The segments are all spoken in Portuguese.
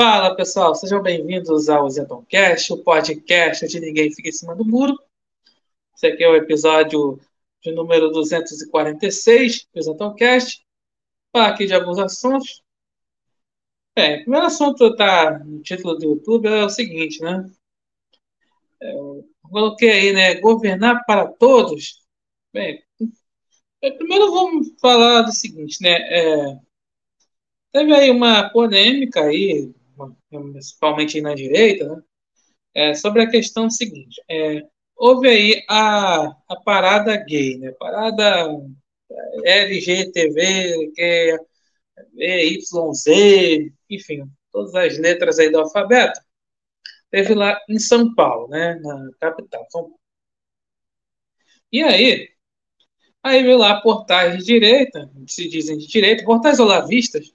Fala pessoal, sejam bem-vindos ao Zetoncast, o podcast de Ninguém Fica em Cima do Muro. Esse aqui é o episódio de número 246 do Zetoncast. Falar aqui de alguns assuntos. Bem, o primeiro assunto está no título do YouTube é o seguinte, né? É, eu coloquei aí, né? Governar para todos. Bem, primeiro vamos falar do seguinte, né? É, teve aí uma polêmica aí principalmente na direita, né, é, sobre a questão seguinte. É, houve aí a, a parada gay, né? Parada LGTV, que é YZ, enfim, todas as letras aí do alfabeto. Teve lá em São Paulo, né? Na capital. E aí, aí veio lá portais de direita, se dizem de direita, portais olavistas.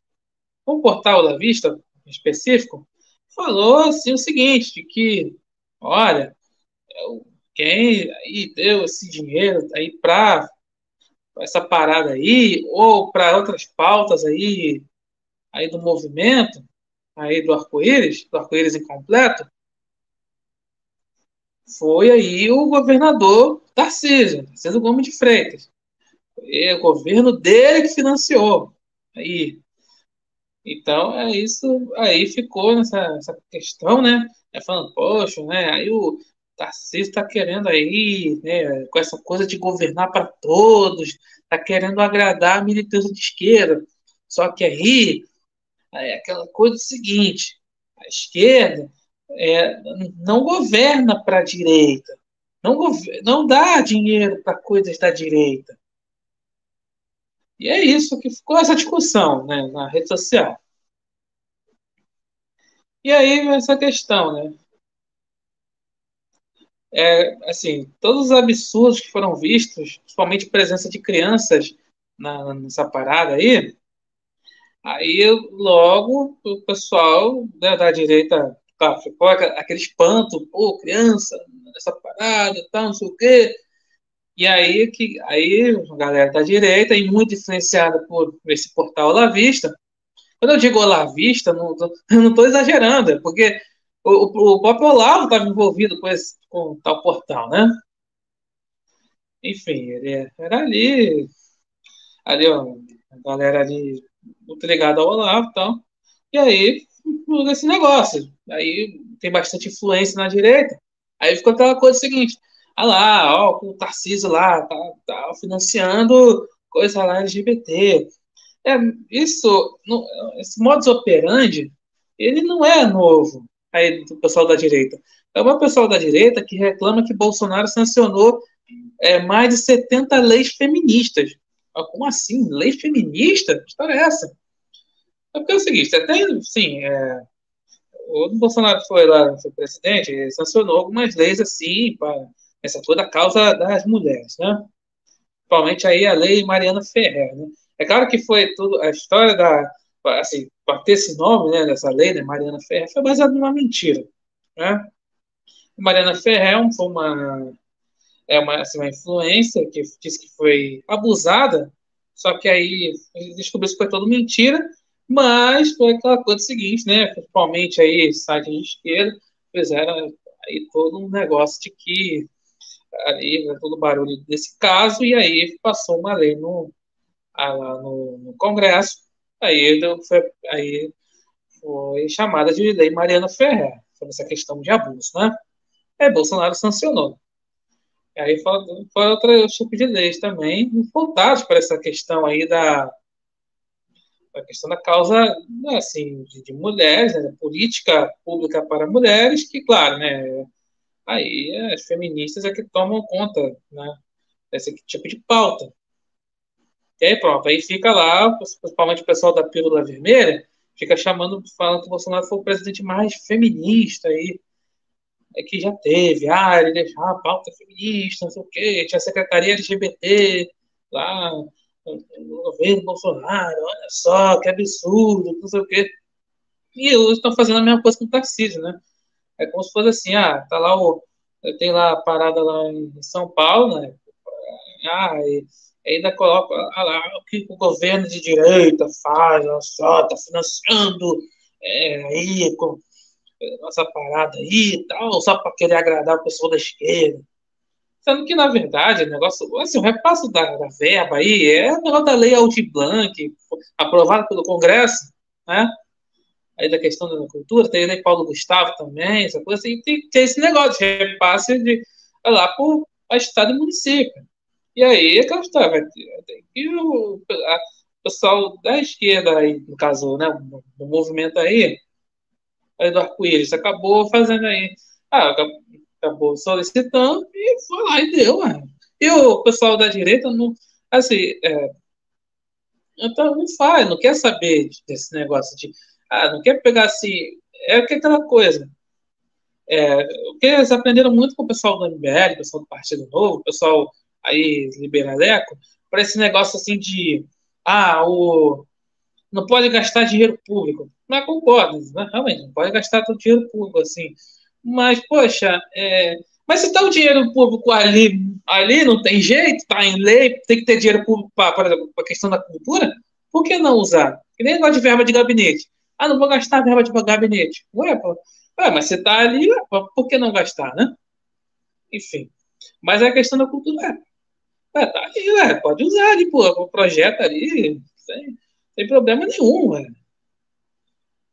Um portal olavista específico, falou assim o seguinte, que, olha, quem aí deu esse dinheiro aí para essa parada aí, ou para outras pautas aí, aí do movimento, aí do arco-íris, do arco-íris incompleto, foi aí o governador Tarcísio, Tarcísio Gomes de Freitas. É o governo dele que financiou. Aí, então, é isso. Aí ficou nessa, essa questão, né? É falando, poxa, né? Aí o Tarcísio está querendo aí, né? Com essa coisa de governar para todos, está querendo agradar a militância de esquerda. Só que aí, é aquela coisa seguinte: a esquerda é, não governa para a direita, não, não dá dinheiro para coisas da direita. E é isso que ficou essa discussão né, na rede social. E aí essa questão, né? É, assim, todos os absurdos que foram vistos, principalmente presença de crianças na, nessa parada aí, aí logo o pessoal né, da direita tá, ficou aquele espanto, pô, criança, nessa parada, tal, não sei o quê. E aí, que, aí a galera da direita, e muito influenciada por esse portal La Vista, quando eu digo olavista, não tô, não estou exagerando, é porque o, o, próprio Olavo estava envolvido com, esse, com tal portal, né? Enfim, ele era ali, ali, ó, a galera ali muito ligada ao Olavo e tal. E aí, esse negócio. Aí tem bastante influência na direita. Aí ficou aquela coisa seguinte: ah lá, ó, o Tarcísio lá, tá, tá financiando coisa lá LGBT. É, isso, esse modus operandi, ele não é novo aí do pessoal da direita. É o pessoal da direita que reclama que Bolsonaro sancionou é, mais de 70 leis feministas. Como assim? Lei feminista? Que história é essa? É porque é o seguinte, até, sim, é, o Bolsonaro foi lá, foi presidente, sancionou algumas leis assim, para essa toda a causa das mulheres, né? Principalmente aí a lei Mariana Ferrer, né? É claro que foi tudo, a história da, assim, para ter esse nome, né, dessa lei, né, Mariana Ferrer, foi baseada numa mentira, né? Mariana Ferrer foi uma, é uma, assim, uma influência que disse que foi abusada, só que aí descobriu que foi tudo mentira, mas foi aquela coisa seguinte, né, principalmente aí site de esquerda, fizeram aí todo um negócio de que ali, né, todo barulho desse caso, e aí passou uma lei no, lá no, no Congresso, aí, foi, aí foi chamada de Lei Mariana Ferrer, sobre essa questão de abuso, né? Aí Bolsonaro sancionou. E aí foi, foi outro tipo de leis também, voltados para essa questão aí da a questão da causa né, assim de, de mulheres, né, política pública para mulheres, que claro, né, aí as feministas é que tomam conta, né, desse tipo de pauta. E aí pronto, aí fica lá, principalmente o pessoal da Pílula Vermelha, fica chamando, falando que o Bolsonaro foi o presidente mais feminista aí, é que já teve, ah, ele deixava a pauta feminista, não sei o quê, tinha a secretaria LGBT lá no governo Bolsonaro, olha só, que absurdo, não sei o quê. E eles estão fazendo a mesma coisa com o Tarcísio, né? É como se fosse assim, ah, tá lá o. Tem lá a parada lá em São Paulo, né? Ah, e ainda coloca ah lá o que o governo de direita faz, olha só, está financiando é, aí, com essa parada aí e tal, só para querer agradar o pessoal da esquerda. Sendo que, na verdade, o negócio, assim, o repasso da, da verba aí é o negócio da lei Aldir Blanc, aprovada pelo Congresso, né? Aí da questão da cultura, tem a lei Paulo Gustavo também, essa coisa assim, tem, tem esse negócio de repasse de, lá por Estado e município. E aí, é que está, vai o, pessoal da esquerda aí, no caso, né, do movimento aí, aí do arco-íris, acabou fazendo aí, ah, acabou solicitando e foi lá e deu, mano. E o pessoal da direita não, assim, é, então não faz, não quer saber desse negócio de, ah, não quer pegar assim, é que aquela coisa. É, que eles aprenderam muito com o pessoal do MBL, o pessoal do Partido Novo, o pessoal aí liberaleco, para esse negócio assim de ah, o, não pode gastar dinheiro público. Não concordo, né? realmente, não pode gastar todo dinheiro público assim. Mas, poxa, é, mas se está o dinheiro público ali, ali não tem jeito, está em lei, tem que ter dinheiro público para, a questão da cultura, por que não usar? Que nem negócio de verba de gabinete. Ah, não vou gastar verba de gabinete. Ué, pô, ué mas você está ali, por que não gastar, né? Enfim. Mas é a questão da cultura. É, é, tá aí, ué, pode usar ali, pô, o projeto ali, sem, sem problema nenhum, ué.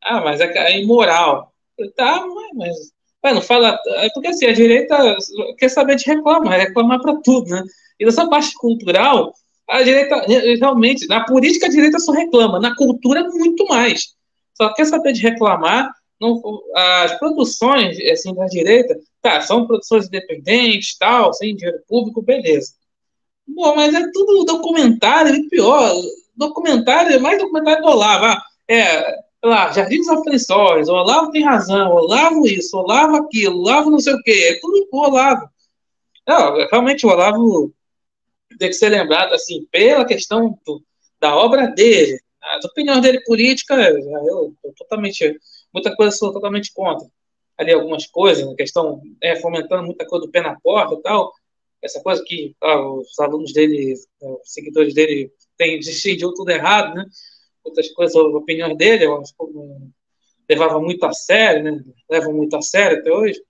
Ah, mas é, é imoral. Tá, mas. Ué, não fala. É porque assim, a direita quer saber de reclamar, reclamar para tudo, né? E nessa parte cultural, a direita, realmente, na política a direita só reclama, na cultura muito mais. Só quer saber de reclamar. Não, as produções assim, da direita, tá, são produções independentes, tal, sem dinheiro público, beleza. Pô, mas é tudo documentário, e pior, documentário, é mais documentário do Olavo. Ah, é, lá, Jardim dos Aflições, Olavo tem razão, Olavo isso, Olavo aquilo, Olavo não sei o quê, é tudo Olavo. Não, realmente o Olavo tem que ser lembrado, assim, pela questão do, da obra dele, as opiniões dele política, eu, totalmente, muita coisa sou totalmente contra. Ali algumas coisas, a questão, é, fomentando muita coisa do pé na porta e tal, essa coisa que ah, os alunos dele, os seguidores dele, têm decidido tudo errado, né? Outras coisas, opiniões dele, eu acho que levava muito a sério, né? Levam muito a sério até hoje.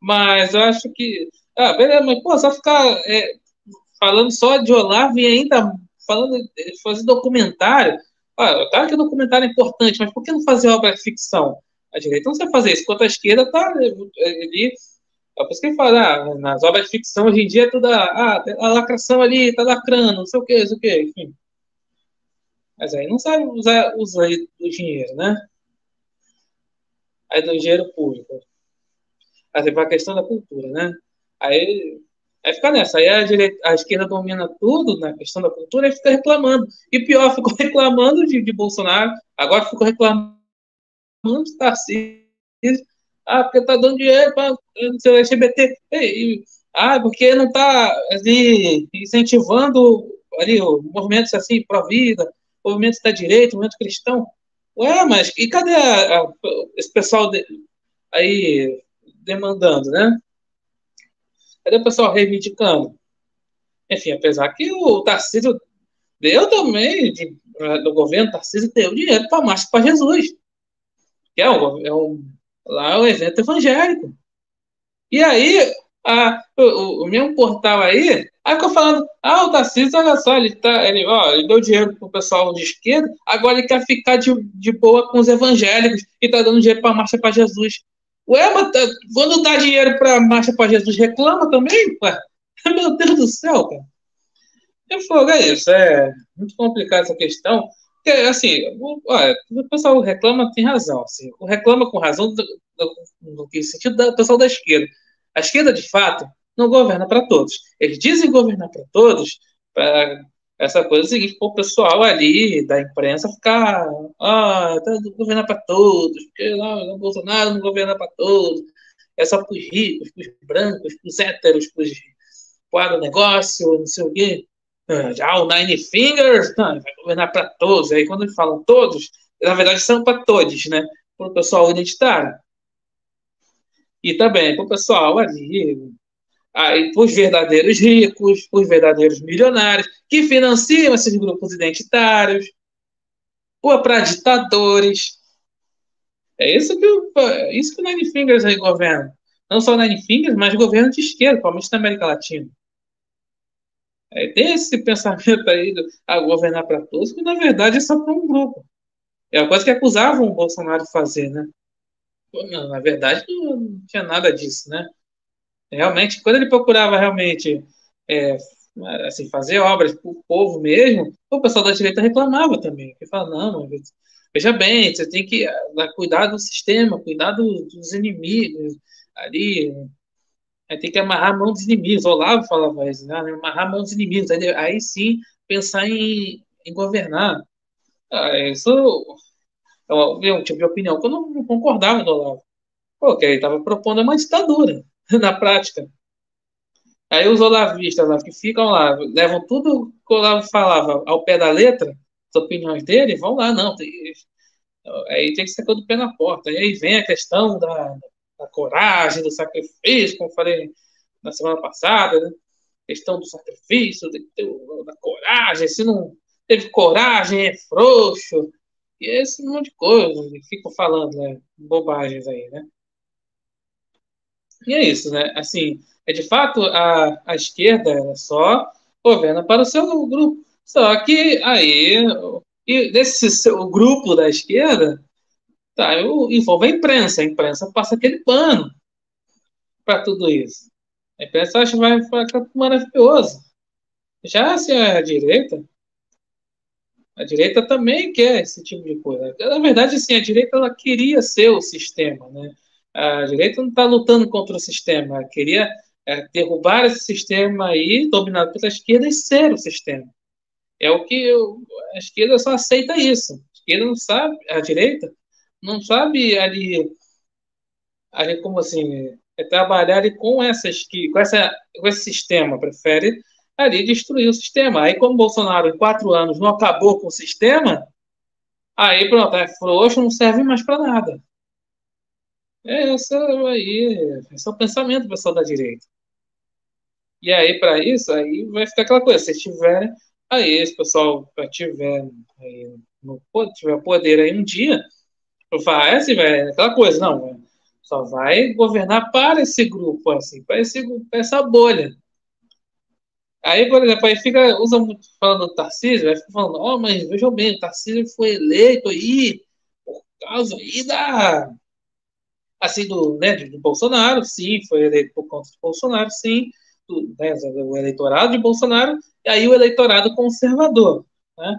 Mas eu acho que. Ah, beleza, mas pô, só ficar é, falando só de Olavo e ainda falando, fazer documentário. Ah, claro que o documentário é importante, mas por que não fazer obra de ficção? A direita não sabe fazer isso, enquanto a esquerda tá ali é por isso que ele fala, ah, nas obras de ficção hoje em dia é ah, a lacração ali tá lacrando, não sei o que, não sei o que, enfim. Mas aí não sabe usar, usar o dinheiro, né? Aí do dinheiro público. Aí vai a questão da cultura, né? Aí, aí fica nessa. Aí a, direita, a esquerda domina tudo na questão da cultura e fica reclamando. E pior, ficou reclamando de, de Bolsonaro, agora ficou reclamando de Tarcísio ah, porque tá dando dinheiro para o seu LGBT. E, ah, porque não está ali incentivando ali o movimento assim, pró-vida, movimento da direita, movimento cristão. Ué, mas e cadê a, a, esse pessoal de, aí demandando, né? Cadê o pessoal reivindicando? Enfim, apesar que o Tarcísio deu também, de, do governo, Tarcísio deu dinheiro para a Marcha para Jesus, que é um, é um Lá é o evento evangélico. E aí, a, o, o, mesmo portal aí, aí ficou falando, ah, o Tarcísio, olha só, ele, tá, ele, ó, ele deu dinheiro pro pessoal de esquerda, agora ele quer ficar de, de boa com os evangélicos e tá dando dinheiro pra Marcha para Jesus. Ué, mas tá, quando dá dinheiro pra Marcha para Jesus, reclama também? Ué, meu Deus do céu, cara. Eu é isso, é muito complicado essa questão. Porque, assim, o, o pessoal reclama, tem razão. Assim, reclama com razão no sentido do pessoal da esquerda. A esquerda, de fato, não governa para todos. Eles dizem governar para todos, para essa coisa seguinte, o pessoal ali da imprensa ficar, ah, tá governar para todos, porque não, o Bolsonaro não governa para todos, é só para os ricos, para os brancos, para os héteros, para o negócio, não sei o quê. Já o Nine Fingers não, vai governar para todos. Aí quando eles falam todos, na verdade são para todos, né? Para o pessoal identitário. E também para o pessoal ali, para os verdadeiros ricos, os verdadeiros milionários, que financiam esses grupos identitários, ou para ditadores. É isso que, é isso que o Nine Fingers aí governa. Não só o Nine Fingers, mas governo de esquerda, principalmente na América Latina. É, tem esse pensamento aí de ah, governar para todos, que na verdade é só para um grupo. É a coisa que acusavam o Bolsonaro de fazer, né? Na verdade, não tinha nada disso, né? Realmente, quando ele procurava realmente é, assim, fazer obras para o povo mesmo, o pessoal da direita reclamava também. Que fala, não, veja bem, você tem que ah, cuidar do sistema, cuidar dos inimigos ali, tem que amarrar a mão dos inimigos. Olavo falava isso, né? Amarrar a mão dos inimigos. Aí, aí sim pensar em, em governar. Ah, isso é um tipo de opinião que eu não, não concordava do Olavo. Porque ele estava propondo uma ditadura na prática. Aí os olavistas lá que ficam lá, levam tudo que o Olavo falava ao pé da letra, as opiniões dele, vão lá, não. Tem, aí tem que ser do pé na porta. E aí vem a questão da, da coragem, do sacrifício, como falei na semana passada, né? questão do sacrifício, da coragem, se não teve coragem, é frouxo, e esse monte de coisa, fico falando, né, bobagens aí, né. E é isso, né, assim, é de fato a, a esquerda, só governa para o seu grupo, só que aí, e desse seu grupo da esquerda, Tá, eu envolvo a imprensa. A imprensa passa aquele pano para tudo isso. A imprensa acha que vai ficar maravilhoso. Já se é a direita, a direita também quer esse tipo de coisa. Na verdade, sim, a direita ela queria ser o sistema, né? A direita não está lutando contra o sistema, queria é, derrubar esse sistema aí, dominado pela esquerda, e ser o sistema. É o que eu, a esquerda só aceita isso. A esquerda não sabe, a direita não sabe ali, ali como assim, é trabalhar ali com essas com essa com esse sistema, prefere ali destruir o sistema. Aí como Bolsonaro em quatro anos não acabou com o sistema, aí pronto, é frouxo, não serve mais para nada. É essa aí, esse é o pensamento pessoal da direita. E aí, para isso, aí vai ficar aquela coisa, se tiverem, aí esse pessoal tiver, aí, no, tiver poder aí um dia, vai, assim, velho, aquela coisa, não, só vai governar para esse grupo, assim, para esse para essa bolha. Aí, por exemplo, aí fica, usa muito falando do Tarcísio, vai ficar falando, ó, oh, mas vejam bem, o Tarcísio foi eleito aí por causa aí da, assim, do, né, do Bolsonaro, sim, foi eleito por conta do Bolsonaro, sim, do, né, o eleitorado de Bolsonaro, e aí o eleitorado conservador, né?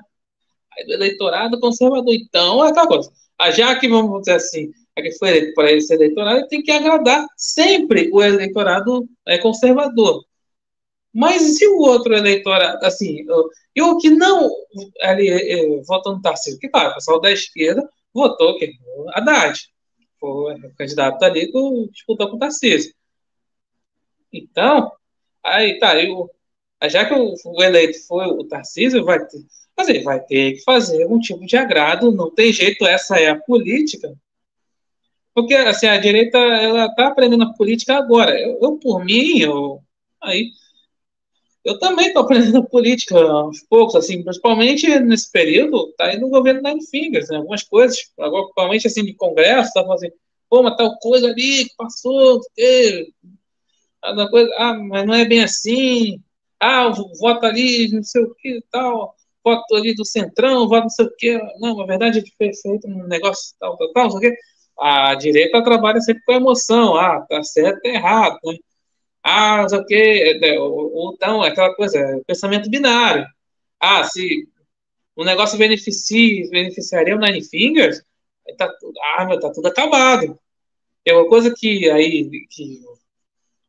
Aí do eleitorado conservador, então, é coisa, ah, já que, vamos dizer assim, a que foi eleito para esse eleitorado, ele tem que agradar sempre o eleitorado é, conservador. Mas se o outro eleitorado, assim, e o que não ali, é, votou no Tarcísio, que claro, o pessoal da esquerda votou que Haddad, foi candidato ali que disputou com o Tarcísio. Então, aí tá, eu, já que o, o eleito foi o Tarcísio, vai ter, ele vai ter que fazer um tipo de agrado, não tem jeito, essa é a política. Porque, assim, a direita, ela está aprendendo a política agora. Eu, eu por mim, eu, aí, eu também estou aprendendo política aos poucos, assim, principalmente nesse período, tá aí no governo Nine Fingers, né, algumas coisas, agora, principalmente, assim, de congresso, tá fazendo, pô, mas tal coisa ali que passou, que, coisa, ah, mas não é bem assim, ah, vota ali, não sei o que tal, voto ali do Centrão, voto não sei o quê. Não, na verdade, fez feito um negócio tal, tal, tal, não sei o quê. A direita trabalha sempre com emoção. Ah, tá certo, tá errado, né? Ah, não sei o quê. É, ou, então, aquela coisa, é pensamento binário. Ah, se o negócio beneficia, beneficiaria o Nine Fingers, tá, ah, meu, tá tudo acabado. É uma coisa que aí que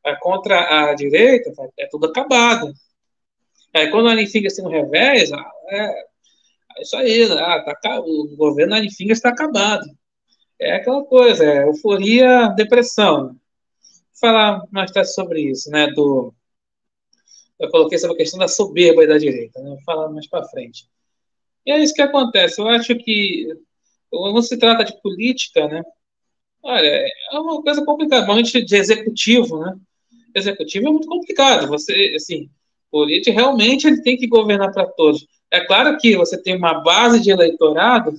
é contra a direita, é tudo acabado. É, quando a Anifinga se não revés, é, é isso aí, ah, tá, o governo Anifinga está acabado. É aquela coisa, é euforia, depressão. Falar mais tarde sobre isso, né? Do, eu coloquei sobre a questão da soberba da direita, né? Vou falar mais para frente. E é isso que acontece. Eu acho que quando se trata de política, né? Olha, é uma coisa complicada, principalmente de executivo, né? Executivo é muito complicado. Você, assim, político, realmente ele tem que governar para todos. É claro que você tem uma base de eleitorado,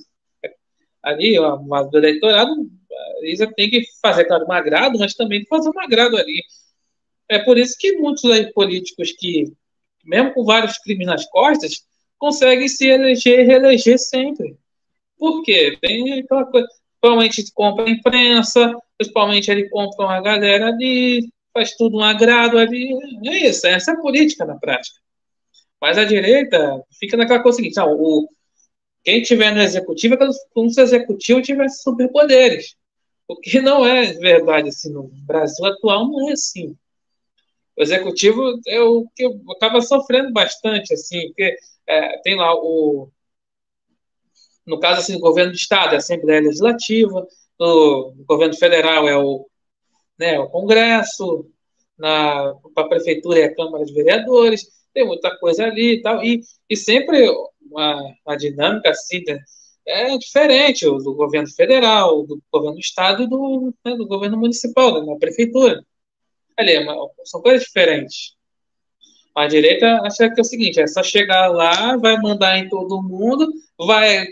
ali, uma base do eleitorado, Isa tem que fazer, claro, um agrado, mas também fazer um agrado ali. É por isso que muitos políticos que, mesmo com vários crimes nas costas, conseguem se eleger e reeleger sempre. Por quê? Tem aquela coisa. Principalmente compra a imprensa, principalmente ele compra uma galera ali, faz tudo um agrado ali. É isso, essa é a política na prática. Mas a direita fica naquela coisa seguinte: não, o, quem tiver no executivo é como se o executivo tivesse superpoderes. O que não é verdade assim, no Brasil atual não é assim. O executivo é o que acaba sofrendo bastante, assim, porque é, tem lá o. No caso, assim, o governo do Estado é a Assembleia Legislativa, no governo federal é o, né, o Congresso, na a prefeitura é a Câmara de Vereadores, tem muita coisa ali e tal, e, e sempre uma, uma dinâmica assim né, é diferente do governo federal, do governo do estado e do, né, do governo municipal, né, da prefeitura. Ali, é são coisas diferentes. A direita acha que é o seguinte: é só chegar lá, vai mandar em todo mundo, vai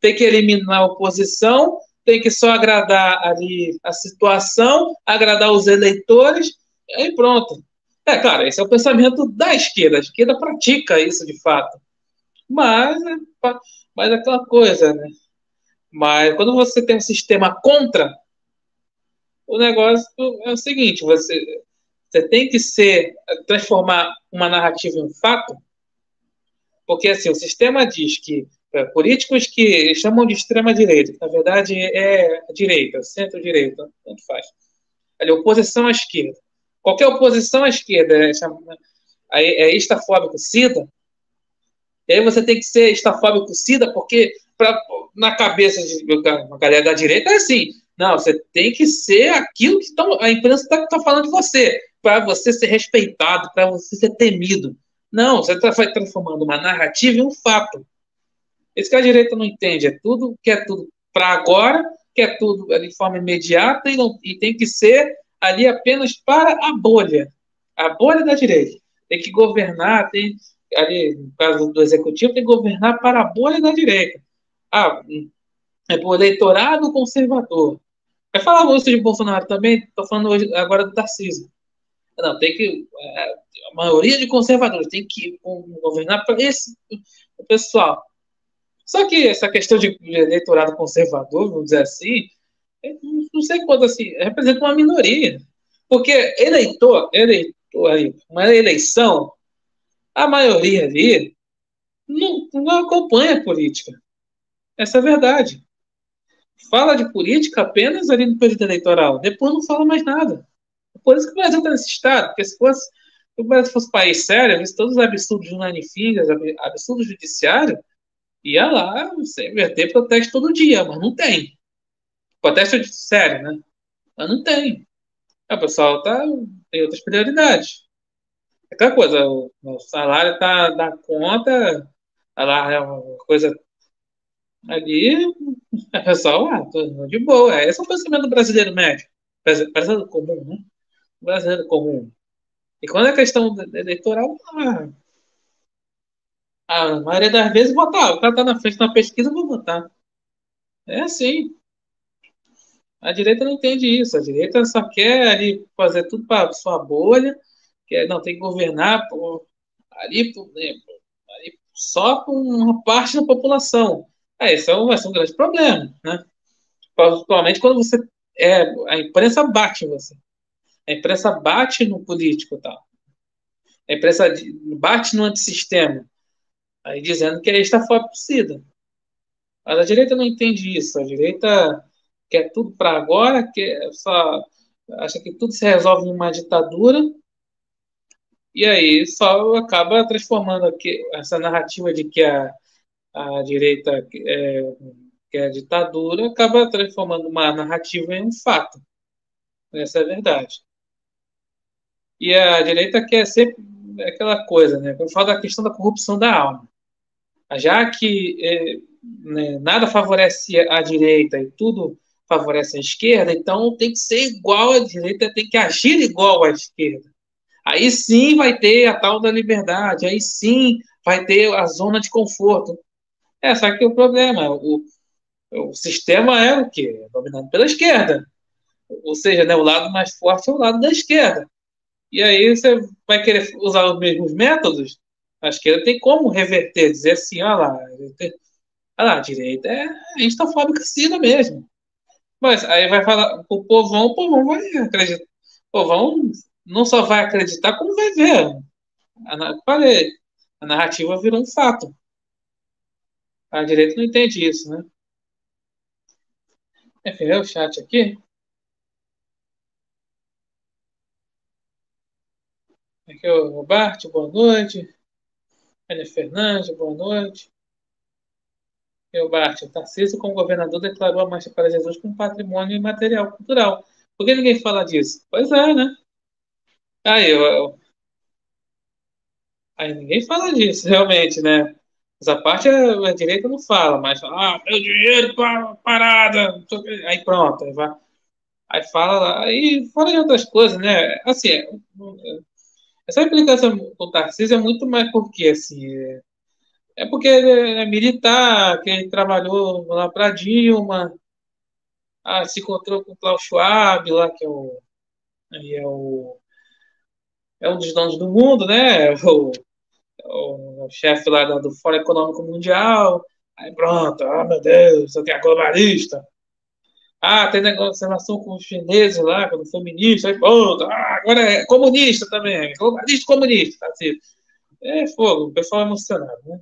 ter que eliminar a oposição, tem que só agradar ali a situação, agradar os eleitores, e pronto. É, claro, esse é o pensamento da esquerda. A esquerda pratica isso de fato. Mas, é, mas é aquela coisa, né? Mas quando você tem um sistema contra, o negócio é o seguinte: você, você tem que ser transformar uma narrativa em fato, porque assim o sistema diz que é, políticos que chamam de extrema direita, na verdade é direita, centro-direita, tanto faz. Ali, oposição à esquerda. Qualquer oposição à esquerda é, é, é estafóbico SIDA, e aí você tem que ser estafóbico SIDA, porque pra, na cabeça de uma galera da direita é assim, não, você tem que ser aquilo que tão, a imprensa está tá falando de você, para você ser respeitado, para você ser temido. Não, você está transformando uma narrativa em um fato. Isso que a direita não entende, é tudo que é tudo para agora, que é tudo de forma imediata e, não, e tem que ser ali apenas para a bolha, a bolha da direita. Tem que governar, tem ali no caso do executivo tem que governar para a bolha da direita. Ah, é para o eleitorado conservador. Vai falar isso de Bolsonaro também, estou falando hoje, agora do Tarcísio. Não, tem que. É, a maioria de conservadores tem que governar para esse pessoal. Só que essa questão de eleitorado conservador, vamos dizer assim, não sei quanto assim, representa uma minoria. Porque eleitor, eleitor uma eleição, a maioria ali não, não acompanha a política. Essa é a verdade. Fala de política apenas ali no período eleitoral, depois não fala mais nada. Por isso que o Brasil está nesse estado, porque se fosse, se o Brasil fosse um país sério, todos os absurdos de Nanifingas, absurdos judiciário, ia lá, sempre ter protesto todo dia, mas não tem. Protesto sério, né? Mas não tem. O pessoal tá, tem outras prioridades. É aquela coisa, o, salário tá da conta, tá lá é uma coisa ali, o pessoal, ah, tô de boa. Esse é o pensamento brasileiro médio. Brasileiro comum, né? Brasileiro comum. E quando é questão eleitoral, ah, a maioria das vezes votar. O cara tá na frente da pesquisa, vou votar. É assim. A direita não entende isso. A direita só quer ali fazer tudo para sua bolha. Quer, não, tem que governar por, ali, por, né, ali só com uma parte da população. É, isso vai ser um grande problema, né? Principalmente quando você é, a imprensa bate em você. A imprensa bate no político, tá? A imprensa bate no antissistema. Aí dizendo que está fora possível. Mas a direita não entende isso. A direita quer tudo para agora, quer só acha que tudo se resolve em uma ditadura. E aí só acaba transformando aqui, essa narrativa de que a, a direita é, que é a ditadura, acaba transformando uma narrativa em um fato. Essa é a verdade. E a direita quer sempre aquela coisa, né? Eu falo da questão da corrupção da alma já que é, né, nada favorece a direita e tudo favorece a esquerda, então tem que ser igual à direita, tem que agir igual à esquerda. Aí sim vai ter a tal da liberdade, aí sim vai ter a zona de conforto. É, só que o problema, o, o sistema é o quê? Dominado pela esquerda. Ou seja, né, o lado mais forte é o lado da esquerda. E aí você vai querer usar os mesmos métodos? A esquerda tem como reverter, dizer assim, olha lá, olha lá a direita é instafóbica sim mesmo. Mas aí vai falar o povão, o povão vai acreditar. O povão não só vai acreditar, como vai ver. A, falei, a narrativa virou um fato. A direita não entende isso, né? Enfim, é o chat aqui. Aqui é o Bart, boa noite. Ana Fernandes, boa noite. E o Bart, o Tarcísio, como governador, declarou a Marcha para Jesus como patrimônio imaterial cultural. Por que ninguém fala disso? Pois é, né? Aí, eu, eu... Aí ninguém fala disso, realmente, né? Essa parte a, a direita não fala, mas ah, meu dinheiro para parada, aí pronto, aí vai. Aí fala lá, aí fora de outras coisas, né? Assim, é, essa implicação com o Tarcísio é muito mais porque, assim, é, é porque ele é militar, que ele trabalhou lá para Dilma, ah, se encontrou com o Klaus Schwab, lá, que é o, aí é o é um dos donos do mundo, né? O, o, chefe lá do Fórum Econômico Mundial. Aí pronto, ah, meu Deus, eu tenho a globalista. Ah, tem negociação com os chineses lá, quando foi ministro, aí pronto, ah, agora é comunista também, globalista comunista, tá assim. É fogo, o pessoal é emocionado, né?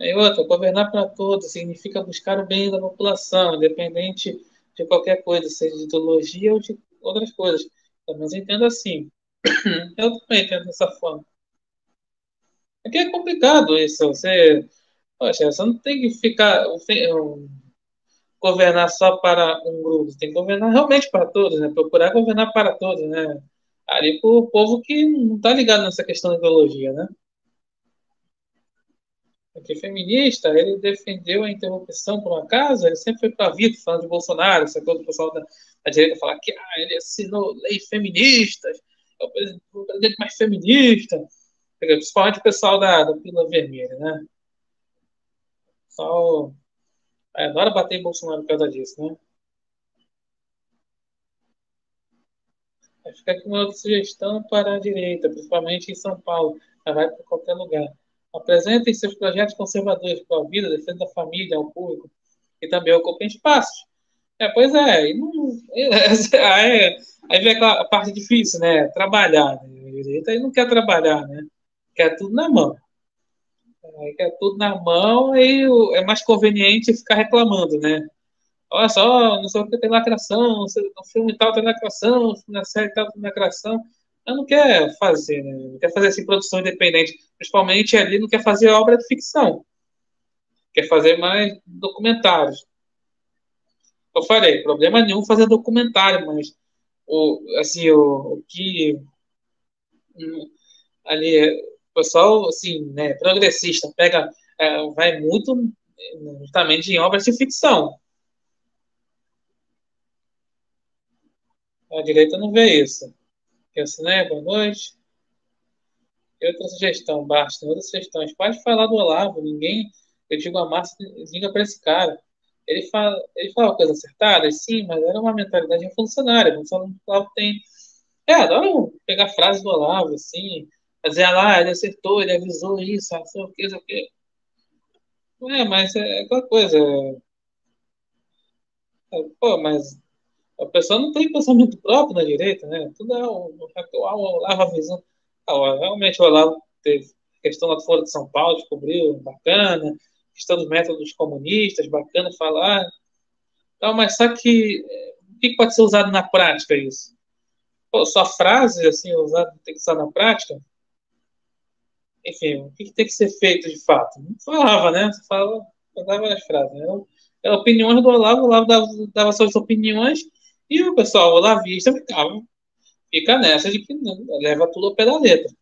Aí outra, governar para todos significa buscar o bem da população, independente de qualquer coisa, seja de ideologia ou de outras coisas. Pelo menos entendo assim. Eu também entendo dessa forma. É que é complicado isso. Você, poxa, você não tem que ficar governar só para um grupo. Você tem que governar realmente para todos, né? Procurar governar para todos, né? Ali para o povo que não está ligado nessa questão da ideologia, né? Feminista, ele defendeu a interrupção por uma casa, ele sempre foi para a vida falando de Bolsonaro, coisa do pessoal da, da direita falar que ah, ele assinou leis feministas, é o presidente, mais feminista, principalmente o pessoal da, da Pílula Vermelha, né? O pessoal adora bater em Bolsonaro por causa disso, né? Vai ficar aqui uma outra sugestão para a direita, principalmente em São Paulo, mas vai para qualquer lugar. Apresentem seus projetos conservadores para a vida, defesa da família, ao público, e também ocupem espaços. É, pois é, não, aí vem aquela parte difícil, né? Trabalhar. Né? Aí não quer trabalhar, né? Quer tudo na mão. Aí quer tudo na mão e é mais conveniente ficar reclamando, né? Olha só, não sei o que tem lacração, no filme tal tem lacração, na série tal tem lacração não quer fazer, né? Não quer fazer assim, produção independente. Principalmente ali não quer fazer obra de ficção. Quer fazer mais documentários. Eu falei, problema nenhum fazer documentário, mas o, assim, o, o que hum, ali o pessoal assim, né, progressista pega é, vai muito justamente em obras de ficção. A direita não vê isso. Né? Boa noite. E outra sugestão, basta. Outra sugestão. A gente pode falar do Olavo. Ninguém. Eu digo a Márcia, liga para esse cara. Ele fala, ele fala coisas acertadas, sim, mas era uma mentalidade revolucionária. O Olavo tem. É, adoro pegar frases do Olavo, assim. Fazer ah, lá, ele acertou, ele avisou isso, ah, sei o que, sei o que. É, mas é aquela coisa. É, pô, mas a pessoa não tem pensamento próprio na direita, né? Tudo é o, o Olavo avisando. Ah, realmente o Olavo teve questão lá fora de São Paulo, descobriu, bacana, questão dos métodos comunistas, bacana falar. Então, mas só que o que pode ser usado na prática isso? Pô, só frases assim, usado, tem que usar na prática? Enfim, o que, tem que ser feito de fato? Não falava, né? Você falava, falava as frases. Né? Eram opiniões do Olavo, o Olavo dava, dava suas opiniões e o pessoal olavista ficava, fica nessa de que não, leva tudo da letra.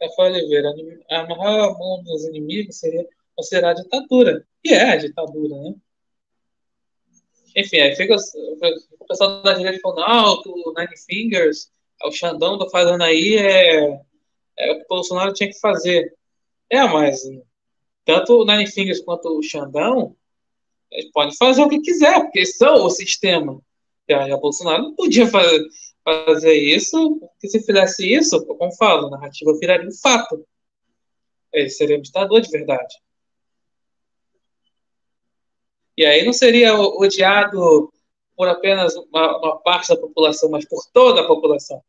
Rafael Oliveira, amarrar a mão dos inimigos seria considerar ditadura. E é a ditadura, né? Enfim, aí fica o pessoal da direita falando, não, o Nine Fingers, o Xandão tá fazendo aí, é, é o que o Bolsonaro tinha que fazer. É, mas tanto o Nine Fingers quanto o Xandão eles podem fazer o que quiser, porque são o sistema. E a Bolsonaro não podia fazer, fazer isso, porque se fizesse isso, como falo, a narrativa viraria um fato. Ele seria um ditador de verdade. E aí não seria odiado por apenas uma, uma parte da população, mas por toda a população.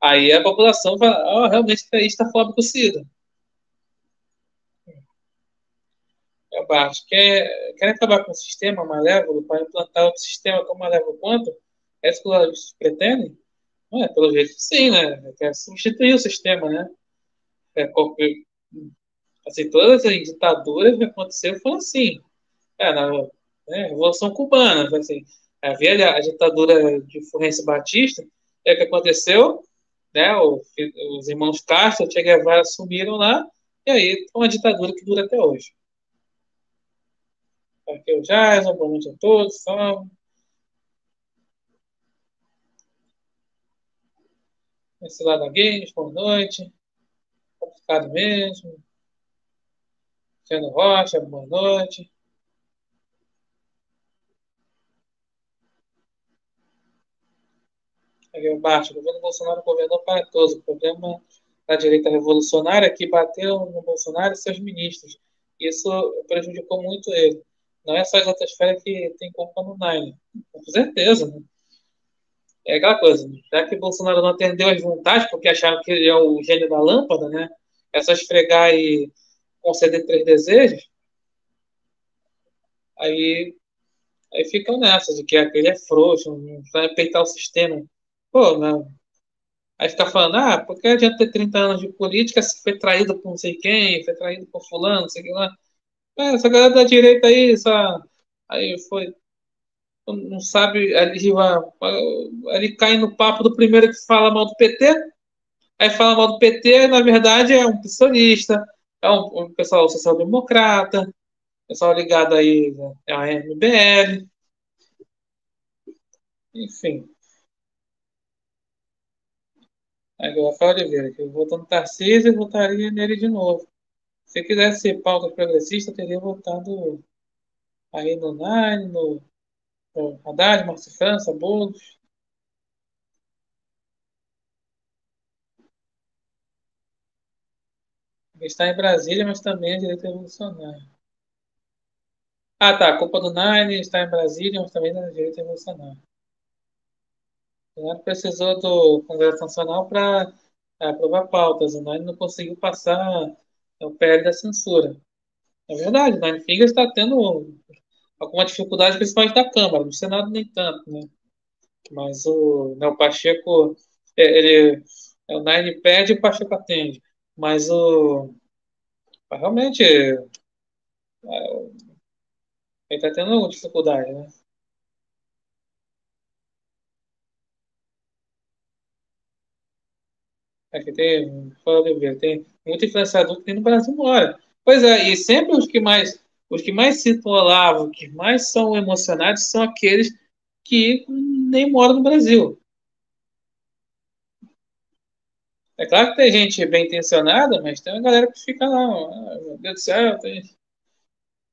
Aí a população vai, oh, realmente está fóbico SIDA. Barros, quer, quer acabar com o sistema malévolo para implantar outro sistema tão malévolo quanto? É isso que os pretendem? Não é, pelo jeito sim, né? Quer substituir o sistema, né? É, assim, todas as ditaduras que aconteceram foram assim. É, na né, Revolução Cubana, assim, havia a ditadura de Fulgêncio Batista, é que aconteceu, né? O, os irmãos Castro, Che Guevara assumiram lá, e aí uma ditadura que dura até hoje. Aqui é o Jason, boa noite a todos. Salve. Esse lado da Games, boa noite. Complicado mesmo. Sendo Rocha, boa noite. Aqui embaixo, o governo Bolsonaro governou para todos. O problema da direita revolucionária é que bateu no Bolsonaro e seus ministros. Isso prejudicou muito ele. Não é só a estratosfera que tem culpa no Nine. Com certeza, né? É aquela coisa, né? já que Bolsonaro não atendeu às vontades, porque acharam que ele é o gênio da lâmpada, né? É só esfregar e conceder três desejos. Aí, aí ficam nessa, de que aquele é frouxo, não vai peitar o sistema. Pô, não. Aí fica falando, ah, porque adianta ter 30 anos de política se foi traído por não sei quem, foi traído por fulano, não sei o que lá. É, essa galera da direita aí, essa, aí foi. Não sabe, ali, ali cai no papo do primeiro que fala mal do PT, aí fala mal do PT, na verdade é um pistonista, é um, um pessoal social-democrata, pessoal ligado aí né, à MBL, enfim. Aí o Rafael Oliveira, que eu votou no Tarcísio e votaria nele de novo. Se quisesse ser pauta progressista, teria votado aí no Nine, no, no Haddad, Márcio França, Boulos. Está em Brasília, mas também é direita revolucionária. Ah, tá. A culpa do Nine está em Brasília, mas também é direita revolucionária. O Nine precisou do Congresso Nacional para aprovar pautas. O Nine não conseguiu passar é o PL da censura. É verdade, o Nine Fingers está tendo alguma dificuldade, principalmente da Câmara, no Senado nem tanto, né? Mas o, né, Pacheco, é, ele, é, o Nine pede e o Pacheco atende. Mas o. Realmente. É, ele está tendo dificuldade, né? Aqui tem, fala ver, tem muito influenciador que tem no Brasil mora. Pois é, e sempre os que mais os que mais citam Olavo, que mais são emocionados, são aqueles que nem moram no Brasil. É claro que tem gente bem intencionada, mas tem uma galera que fica lá, ah, meu Deus do céu, tem...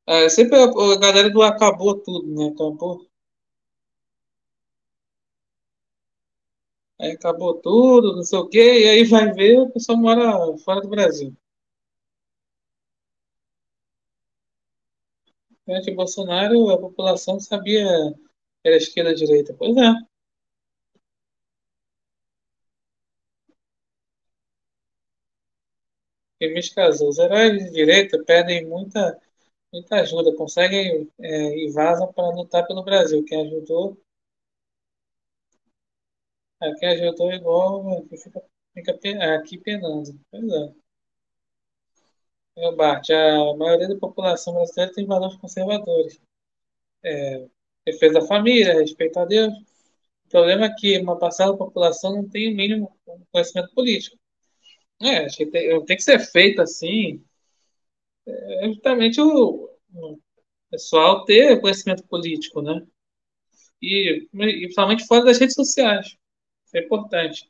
É, sempre a, a galera do acabou tudo, né? Acabou. Aí acabou tudo, não sei o quê, e aí vai ver, o pessoal mora fora do Brasil. De Bolsonaro, a população sabia que era esquerda ou direita. Pois é. E me casou. Os heróis de direita pedem muita, muita ajuda, conseguem é, e vazam para lutar pelo Brasil. Quem ajudou Aqui ajudou igual, aqui fica, fica aqui penando. Pois é. Meu Bart, a maioria da população brasileira tem valores conservadores. É, defesa da família, respeito a Deus. O problema é que uma parcela da população não tem o mínimo conhecimento político. É, acho que tem, tem que ser feito assim. É justamente o, o pessoal ter conhecimento político, né? E, e principalmente fora das redes sociais é importante.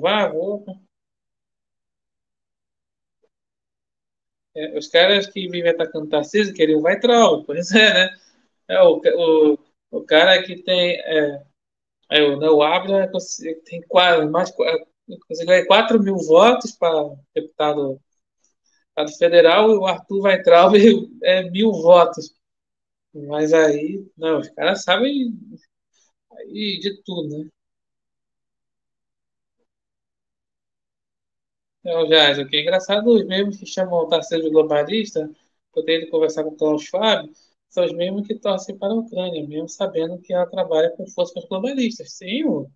Vá, vou. É, os caras que vivem atacando Tarcísio queriam vai troll, pois é, né? É, o, o, o cara que tem. É, é, o, né, o Abra tem quase, mais, conseguiu 4 mil votos para deputado, deputado federal e o Arthur Weitraub é mil votos. Mas aí, não, os caras sabem aí de tudo, né? Então, já, o que é engraçado, os mesmos que chamam o Tarcísio de globalista, tenho conversar com o Klaus Schwab, são os mesmos que torcem para a Ucrânia, mesmo sabendo que ela trabalha com forças globalistas. Sim, o,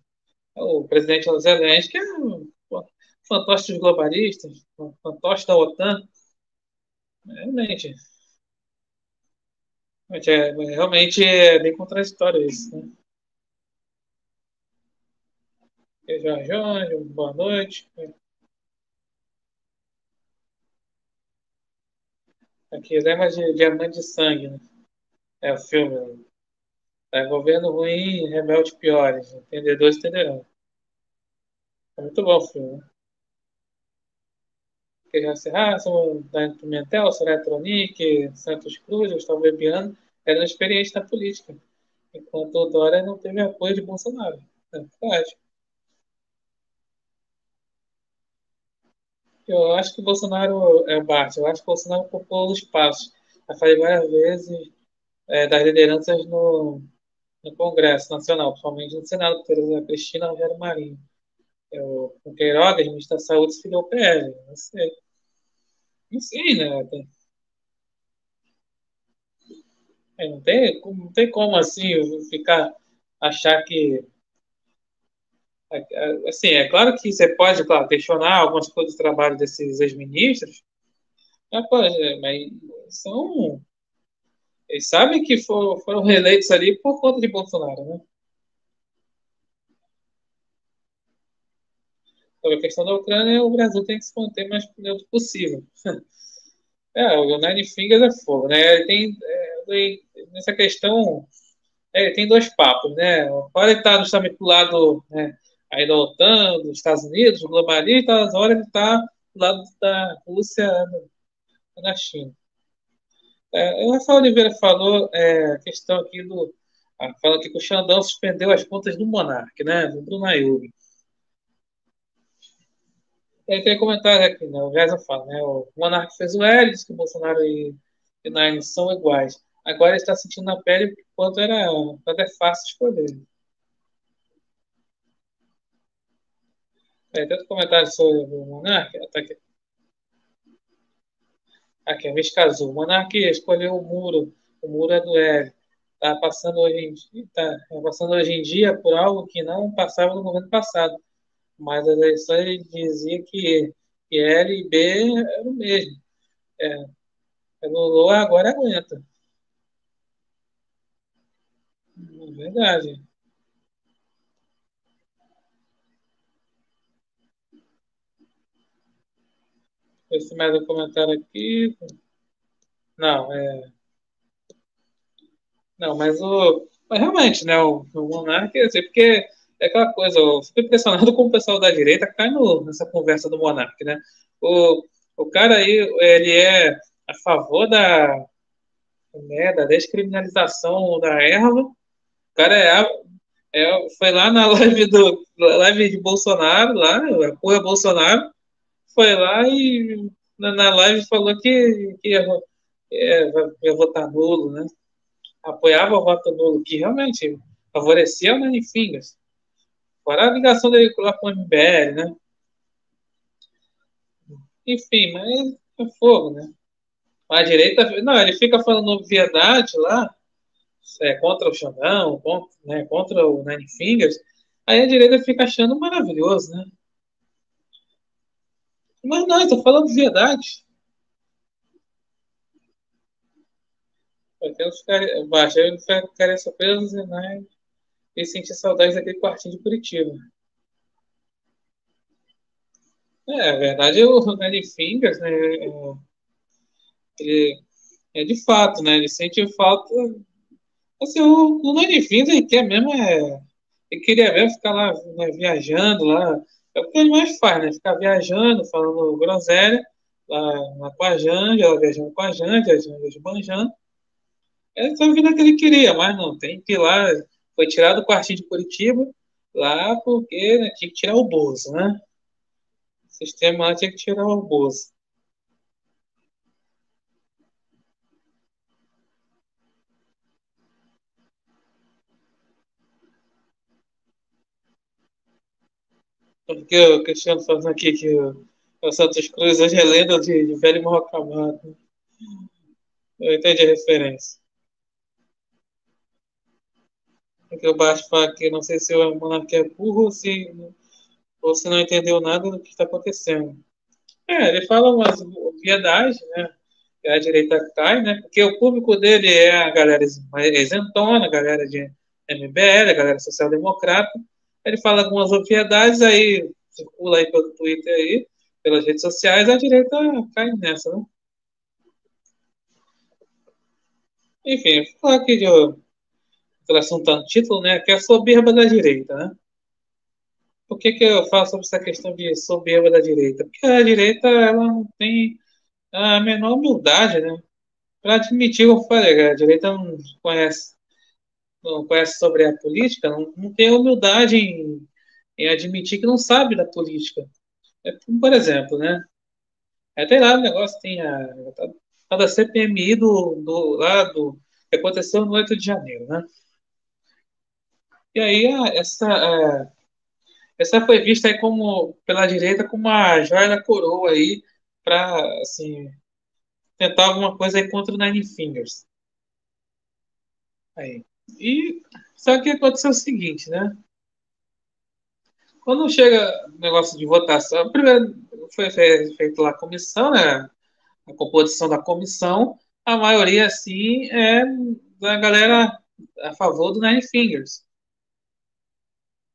o presidente Zelensky é um fantoche dos globalistas, um fantoche da OTAN. Realmente. É, realmente é bem contraditório isso, né? Jorge, boa noite. Aqui, lembra de Diamante de Sangue, né? É o filme. É governo ruim, rebelde piores. Entendedores entenderão. É muito bom o filme. Né? Que já se são Dani Pimentel, Soraya Tronic, Santos Cruz, Gustavo Bebiano, eram experientes na política. Enquanto o Dória não teve apoio de Bolsonaro. É verdade. Eu acho que o Bolsonaro é Bart, eu acho que o Bolsonaro ocupou os espaços. Já falei várias vezes é, das lideranças no, no Congresso Nacional, principalmente no Senado, por exemplo, a Cristina Rogério Marinho. Eu, o Queiroga, ministro da Saúde, se filiou ao PL. Não sei. Não sei, né? Tem, é, não, tem, não tem como, assim, ficar... Achar que Assim, é claro que você pode, claro, questionar algumas coisas do trabalho desses ex-ministros, mas, mas são. Eles sabem que foram, foram reeleitos ali por conta de Bolsonaro, né? Sobre a questão da Ucrânia, o Brasil tem que se manter mais neutro possível. É, o Nine Fingers é fogo, né? Ele tem, é, nessa questão, é, ele tem dois papos, né? Pode estar no justamente do lado né, aí da OTAN, dos Estados Unidos, globalista, às horas ele está do lado da Rússia, na China. É, o Rafael Oliveira falou é, a questão aqui do. Falando que o Xandão suspendeu as contas do Monark, né? Do Bruno Ayub. Aí tem comentário aqui, né? O Reza fala, né? O Monark fez o L, disse que o Bolsonaro e, e Nine são iguais. Agora ele está sentindo na pele quanto era quanto é fácil escolher. É, tanto comentário sobre o Monark. Tá aqui. Aqui, a Miss Azul. O Monark escolheu o muro. O muro é do L. Está passando hoje em dia, tá, passando hoje em dia por algo que não passava no governo passado. Mas as eleições dizia que, que L e B era o mesmo. É, Lula agora aguenta. É verdade. Esse mais um comentário aqui. Não, é. Não, mas o. Mas realmente, né? O, o Monark, assim, porque é aquela coisa, eu fico impressionado com o pessoal da direita cai no, nessa conversa do Monark, né? O, o cara aí, ele é a favor da, né, da descriminalização da erva. O cara é, é, foi lá na live do live de Bolsonaro, lá, apoia Bolsonaro, foi lá e na, live falou que, que ia, ia, ia, votar nulo, né? Apoiava o voto nulo, que realmente favorecia o Nani Fingers. Fora a ligação dele com o MBL, né? Enfim, mas é fogo, né? A direita, não, ele fica falando obviedade lá, é, contra o Xandão, contra, né, contra o Nine Fingers, aí a direita fica achando maravilhoso, né? Mas não, estou falando de verdade. Eu ficar, baixa, eu ficaria surpreso e sentir saudades daquele quartinho de Curitiba. É, a verdade, o Nelly Fingers, né, ele, é de fato, né, ele sente falta. Assim, o, o Nelly Fingers, ele quer mesmo, é, ele queria mesmo ficar lá né, viajando lá, é o que ele mais faz, né? Ficar viajando, falando groselha, lá, lá com a ela viajando com a Janja, a Janja de Banjan. Essa é a vida que ele queria, mas não, tem que ir lá. Foi tirado do quartinho de Curitiba, lá porque né, tinha que tirar o bolso, né? O sistema lá tinha que tirar o bolso. Porque o Cristiano falando aqui que o, o Santos Cruz hoje é lenda de, de velho morro Eu entendi a referência. Porque o Baixo fala que não sei se o monarca é burro ou se, ou se não entendeu nada do que está acontecendo. É, ele fala umas obviedades, né? Que a direita cai, né? Porque o público dele é a galera isentona, a galera de MBL, a galera social-democrata ele fala algumas obviedades, aí circula aí pelo Twitter aí, pelas redes sociais, a direita cai nessa, né? Enfim, vou falar aqui de relação tá no título, né? Que é a soberba da direita, né? Por que, que eu falo sobre essa questão de soberba da direita? Porque a direita ela não tem a menor humildade, né? Para admitir, eu falei, a direita não conhece não conhece sobre a política, não, não tem humildade em, em, admitir que não sabe da política. É, por exemplo, né? Até lá o negócio tem a, a da CPMI do, do, lá do, que aconteceu no 8 de janeiro, né? E aí essa, a, essa foi vista aí como, pela direita como uma joia da coroa aí para, assim, tentar alguma coisa aí contra o Nine Fingers. Aí. E só que aconteceu o seguinte, né? Quando chega o negócio de votação, primeiro foi feito lá a comissão, né? A composição da comissão, a maioria, assim, é da galera a favor do Nine Fingers.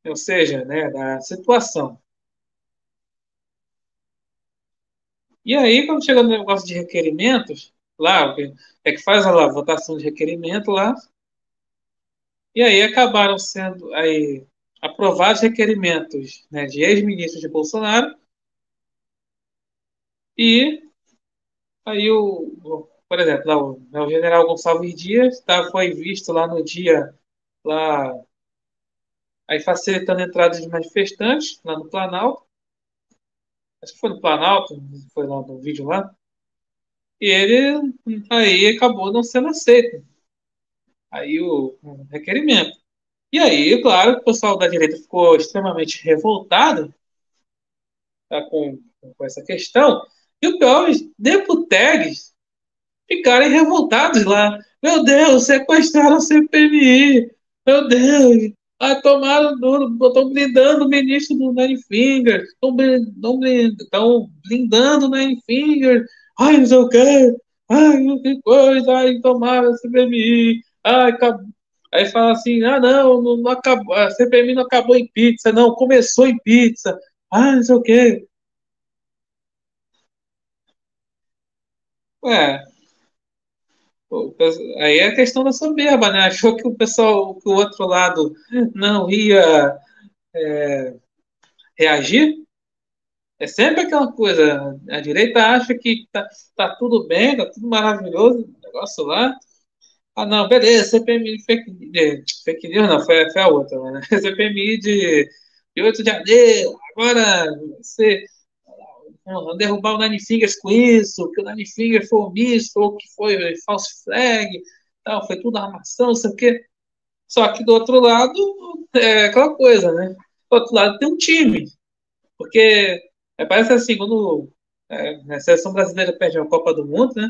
Ou seja, né, da situação. E aí, quando chega no negócio de requerimentos, lá, é que faz a votação de requerimento lá, e aí acabaram sendo aí, aprovados requerimentos né, de ex-ministros de Bolsonaro e aí o, por exemplo, o, né, o general Gonçalves Dias tá, foi visto lá no dia lá aí facilitando a entrada de manifestantes lá no Planalto. Acho que foi no Planalto, foi lá no vídeo lá. E ele aí acabou não sendo aceito aí o, requerimento. E aí, claro, o pessoal da direita ficou extremamente revoltado tá, com, com essa questão, e o pior, os deputados ficarem revoltados lá. Meu Deus, sequestraram o CPMI. Meu Deus, ah, tomaram, estão blindando o ministro do Nine Fingers, estão blindando o Nine Fingers. Ai, não sei o quê. Ai, que coisa, ai, tomaram o CPMI. Ah, acabou. Aí fala assim, ah, não, não, não acabou, a CPMI não acabou em pizza, não, começou em pizza. Ah, não sei o quê. Ué, aí é a questão da soberba, né? Achou que o pessoal, que o outro lado não ia é, reagir? É sempre aquela coisa, a direita acha que tá, tá tudo bem, tá tudo maravilhoso, o negócio lá, ah, não, beleza, CPMI fake, de, fake news, não, foi, foi a outra, né? CPMI de, de 8 de janeiro, agora você vão derrubar o Nine Fingers com isso, que o Nine Fingers foi omisso, ou que foi false flag, tal, foi tudo armação, não sei o quê. Só que do outro lado, é aquela coisa, né? Do outro lado tem um time. Porque é, parece assim, quando é, a seleção brasileira perde a Copa do Mundo, né?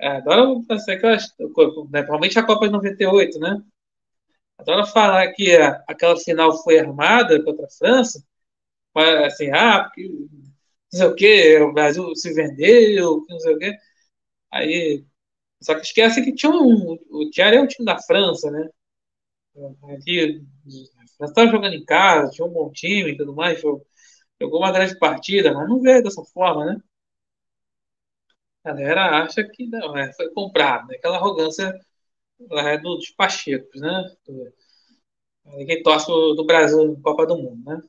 Adoro fazer aquelas. Né, provavelmente a Copa de 98, né? Adoro falar que a, aquela final foi armada contra a França. Assim, ah, porque não sei o que, o Brasil se vendeu, não sei o que. Aí. Só que esquece que tinha um. O Thierry é o time da França, né? Aqui, a França estava jogando em casa, tinha um bom time e tudo mais, jogou uma grande partida, mas não veio dessa forma, né? A galera acha que não, é, foi comprado, né? aquela arrogância é dos pachecos, né? Ninguém torce do Brasil na Copa do Mundo, né?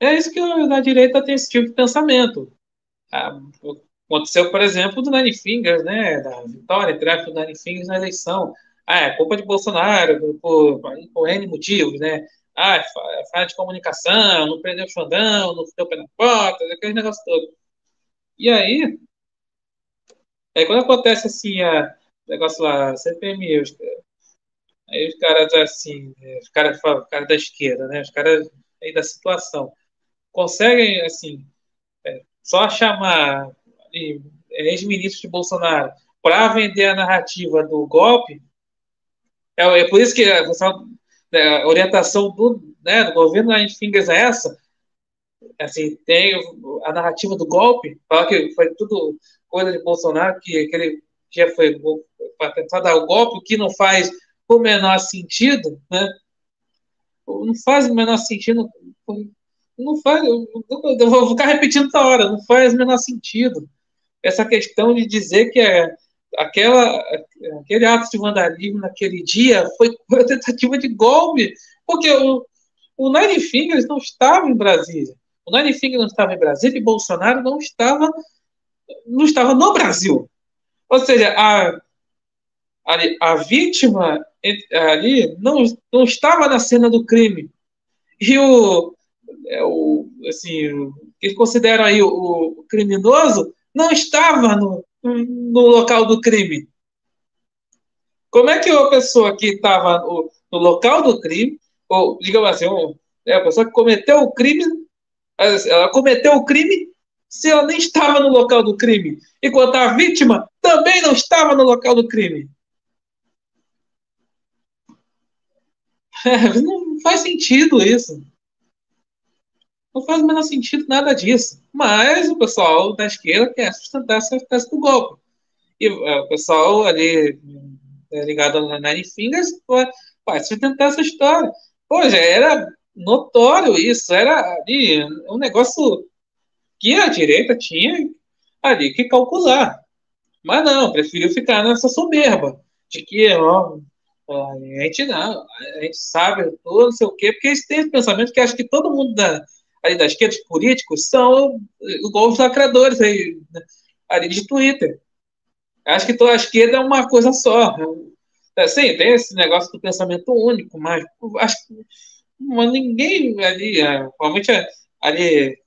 É isso que a direita tem esse tipo de pensamento. Ah, aconteceu, por exemplo, do Nine Fingers, né? Da vitória, tráfico do Nine Fingers na eleição. Ah, é culpa de Bolsonaro por, por, por N motivos, né? Ah, falha de comunicação, não prendeu o Xandão, não deu pé na porta, aquele negócio todo. E aí, aí quando acontece assim, a negócio lá, CPMI, os, aí os caras assim, os caras, os caras da esquerda, né? Os caras aí da situação, conseguem, assim, é, só chamar ex-ministros de Bolsonaro para vender a narrativa do golpe, é, é por isso que a, né, a orientação do, né, do governo da Fingers é essa, assim, tem a narrativa do golpe, fala que foi tudo coisa de Bolsonaro, que, que ele foi para tentar dar o golpe, o que não faz o menor sentido, né? Não faz o menor sentido. Não faz. Eu vou ficar repetindo toda hora, não faz o menor sentido. Essa questão de dizer que é, aquela, aquele ato de vandalismo naquele dia foi uma tentativa de golpe, porque o, o Nine Fingers não estava em Brasília. O Nine Fingers não estava em Brasília e Bolsonaro não estava, não estava no Brasil. Ou seja, a, a, a vítima ali não, não estava na cena do crime. E o, é, o assim, o que consideram aí o, o criminoso não estava no, no local do crime. Como é que a pessoa que estava no, no, local do crime, ou digamos assim, é a pessoa que cometeu o crime, ela cometeu o crime se ela nem estava no local do crime, enquanto a vítima também não estava no local do crime? É, não faz sentido isso. Não faz o menor sentido nada disso. Mas o pessoal da esquerda quer sustentar essa tese do golpe. E é, o pessoal ali é, ligado na Nine Fingers vai sustentar essa história. Pô, já era notório isso, era ali um negócio que a direita tinha ali que calcular. Mas não, preferiu ficar nessa soberba de que ó, a gente não, a gente sabe tudo, não sei o quê, porque eles têm esse pensamento que acho que todo mundo da, ali da esquerda, os políticos, são igual os lacradores aí, né, ali de Twitter. Acho que toda a esquerda é uma coisa só. É, sim, tem esse negócio do pensamento único, mas acho que mas ninguém ali, é, provavelmente ali,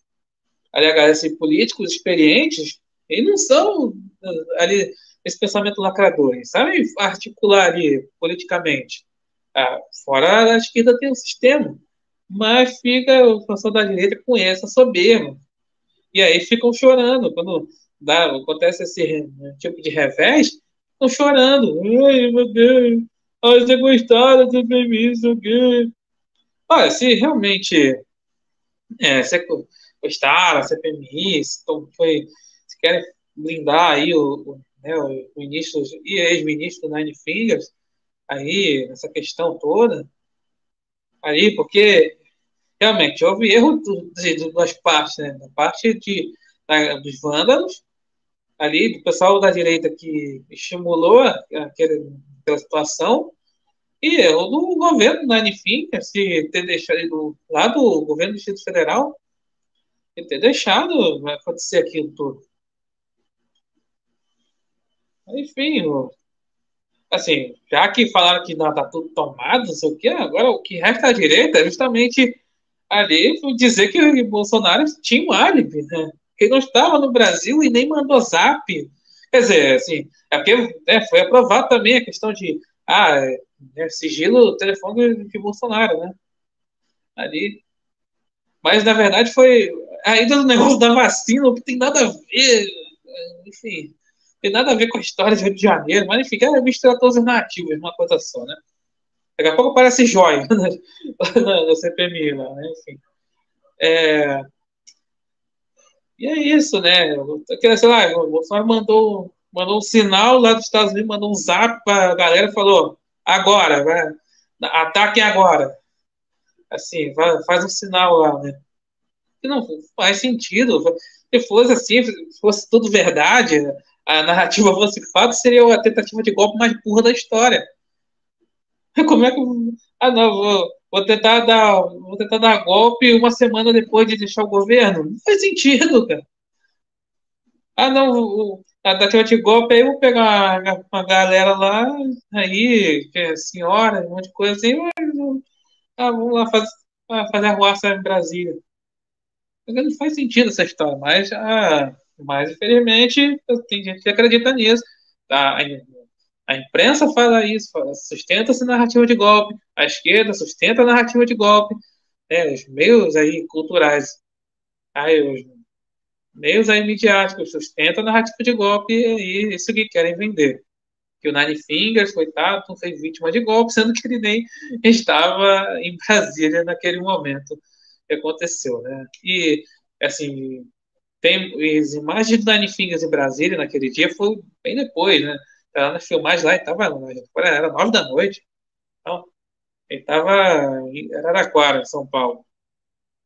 ali a assim, políticos experientes, eles não são ali esse pensamento lacrador, sabe articular ali politicamente. Ah, fora a esquerda tem um sistema mas fica o pessoal da direita com essa soberba. E aí ficam chorando. Quando dá, acontece esse tipo de revés, estão chorando. Ai, meu Deus, ai, você isso aqui? Olha, se realmente é, você gostaram, CPMI, se, foi, se querem blindar aí o, o, né, o ministro e ex-ministro Nine Fingers, aí, nessa questão toda, aí, porque realmente houve erro de duas partes, né? Da parte de, da, dos vândalos, ali, do pessoal da direita que estimulou aquele, aquela situação, e do governo, da Anifim, se ter deixado lá do governo do Distrito Federal, ter deixado acontecer aquilo tudo. Enfim, assim, já que falaram que não está tudo tomado, não sei o que, agora o que resta à direita é justamente ali dizer que o Bolsonaro tinha um álibi, né? Que ele não estava no Brasil e nem mandou zap. Quer dizer, assim, é porque né, foi aprovado também a questão de ah, é, sigilo telefone de Bolsonaro, né? Ali. Mas, na verdade, foi ainda no negócio da vacina, que tem nada a ver, enfim, tem nada a ver com a história do Rio de Janeiro, mas, enfim, é misturar todos os narrativos, uma coisa só, né? Daqui a pouco aparece joia no CPMI lá, né? Enfim. É... E é isso, né? Sei lá, o Bolsonaro mandou, mandou um sinal lá dos Estados Unidos, mandou um zap para a galera e falou: agora, vai, ataque agora. Assim, faz um sinal lá, né? Que não faz sentido. Se fosse assim, se fosse tudo verdade, a narrativa fosse fato, seria a tentativa de golpe mais burra da história. Como é que. Ah, não, vou, vou, tentar dar, vou tentar dar golpe uma semana depois de deixar o governo? Não faz sentido, cara. Ah, não, o, a tentativa de golpe aí, vou pegar uma, galera lá, aí, que é senhora, um monte de coisa assim, mas, ah, vamos lá fazer, fazer a ruaça em Brasília. Não faz sentido essa história, mas, ah, mas infelizmente tem gente que acredita nisso. A, a imprensa fala isso, fala, sustenta essa narrativa de golpe, a esquerda sustenta a narrativa de golpe, né, os meios aí culturais, aí, os meios midiáticos sustentam a narrativa de golpe e isso que querem vender. Que o Nine Fingers, coitado, não foi vítima de golpe, sendo que ele nem estava em Brasília naquele momento que aconteceu, né? E, assim, tem as imagens do Nine Fingers em Brasília naquele dia foi bem depois, né? Tava na filmagem lá e tava, era nove da noite. Então, ele estava em Araraquara, São Paulo,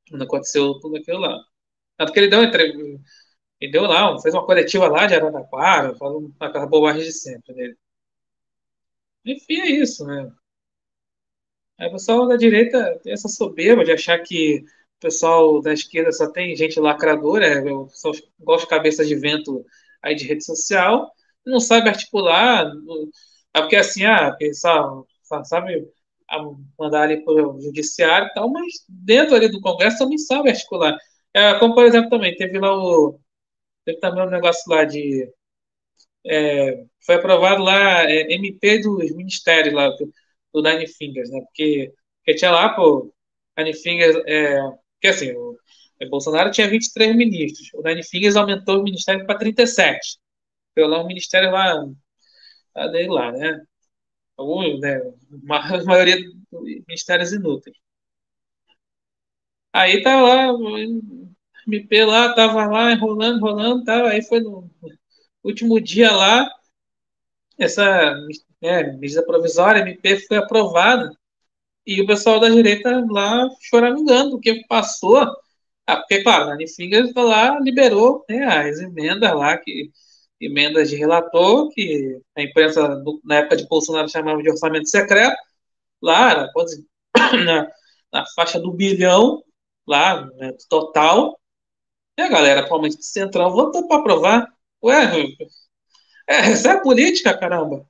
quando aconteceu tudo aquilo lá. Tanto que ele deu, ele deu lá, fez uma coletiva lá de Araraquara, falando aquela bobagem de sempre dele. Enfim, é isso, né? Aí o pessoal da direita tem essa soberba de achar que o pessoal da esquerda só tem gente lacradora, é, são igual os cabeças de vento aí de rede social, não sabe articular, é porque assim, ah, só, sabe mandar ali para o judiciário e tal, mas dentro ali do Congresso também sabe articular. É, como, por exemplo, também teve lá o. Teve também um negócio lá de. É, foi aprovado lá é, MP dos ministérios lá do, do Nine Fingers, né? Porque, porque tinha lá, pô, Nine Fingers. É, porque assim, o, o Bolsonaro tinha 23 ministros. O Nine Fingers aumentou o ministério para 37. Pelo lá um ministério lá, lá dele lá, né? Alguns, né? A maioria dos ministérios inúteis. Aí tá lá, MP lá, tava lá enrolando, enrolando, tá? Aí foi no último dia lá, essa né, medida provisória, MP foi aprovada, e o pessoal da direita lá choramingando, o que passou. Ah, porque, claro, a Anifingas lá liberou né, as emendas lá, que, emendas de relator, que a imprensa na época de Bolsonaro chamava de orçamento secreto, lá na, na faixa do bilhão, lá, né, total. E a galera, provavelmente do Centrão, votou para aprovar. Ué, é, isso é política, caramba.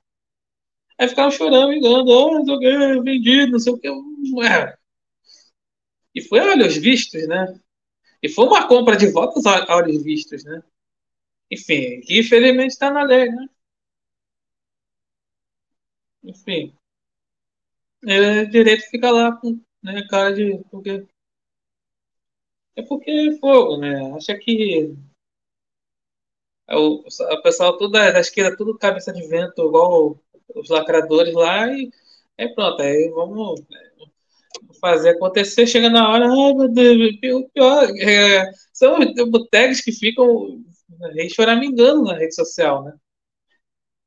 Aí ficaram chorando, ligando, oh, que, vendido, não sei o que. Ué. E foi olhos vistos, né? E foi uma compra de votos a olhos vistos, né? Enfim, que infelizmente está na lei, né? Enfim. É, direito fica lá com né, cara de. Porque é porque é fogo, né? Acha que é o, pessoal tudo da, da esquerda, tudo cabeça de vento, igual os lacradores lá, e é pronto, aí vamos fazer acontecer, chega na hora, ai meu Deus, o pior, é, são botegas que ficam né, choramingando na rede social, né?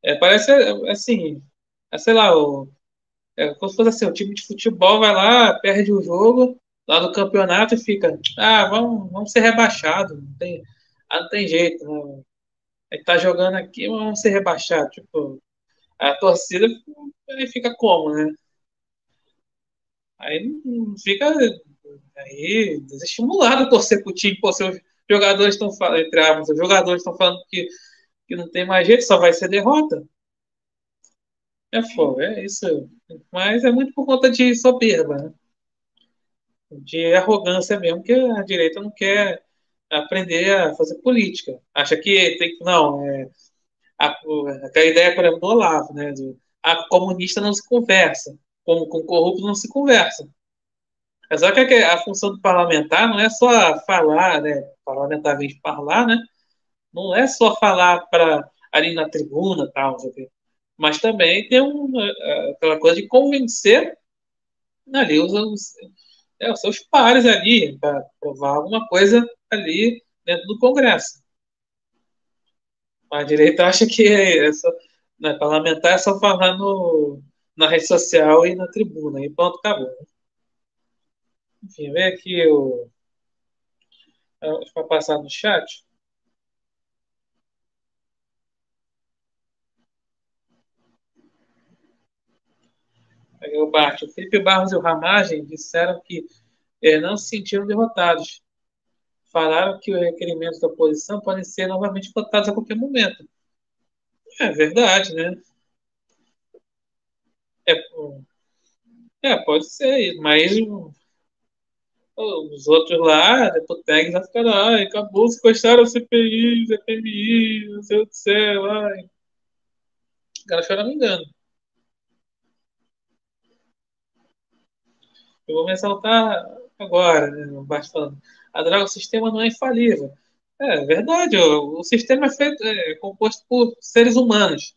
É, parece assim, é, sei lá, o, é, como se fosse assim, o time de futebol vai lá, perde o jogo, lá no campeonato e fica, ah, vamos, vamos ser rebaixados, não tem, ah, não tem jeito, né? Aí tá jogando aqui, vamos ser rebaixados. Tipo, a torcida aí fica como, né? Aí fica aí desestimulado a torcer pro time, pô, seus jogadores estão falando, entre aspas, os jogadores estão falando que, que não tem mais jeito, só vai ser derrota. É fogo, é isso. Mas é muito por conta de soberba, né? De arrogância mesmo, que a direita não quer aprender a fazer política. Acha que tem que. Não, é, a, a ideia, por exemplo, do Olavo, né? Do, a comunista não se conversa, como com corrupto não se conversa. É só que a, função do parlamentar não é só falar, né? Parlamentar vem de falar, né? Não é só falar para ali na tribuna tal, mas também tem um, aquela coisa de convencer ali os, é, os seus pares ali, para provar alguma coisa ali dentro do Congresso. A direita acha que é né, parlamentar é só falar no, na rede social e na tribuna, e pronto, acabou. Né? Enfim, vem aqui o. Para passar no chat. O Bart, o Felipe Barros e o Ramagem disseram que eh, não se sentiram derrotados. falaram que os requerimentos da oposição podem ser novamente votados a qualquer momento. É verdade, né? É, é pode ser, mas os outros lá, deputados, já ficaram, ai, acabou, sequestraram o CPI, CPMI, não sei o que céu, ai. O cara chora me engano. Eu vou me exaltar agora, né. A droga, o sistema não é infalível. É verdade, o, sistema é, feito, é composto por seres humanos.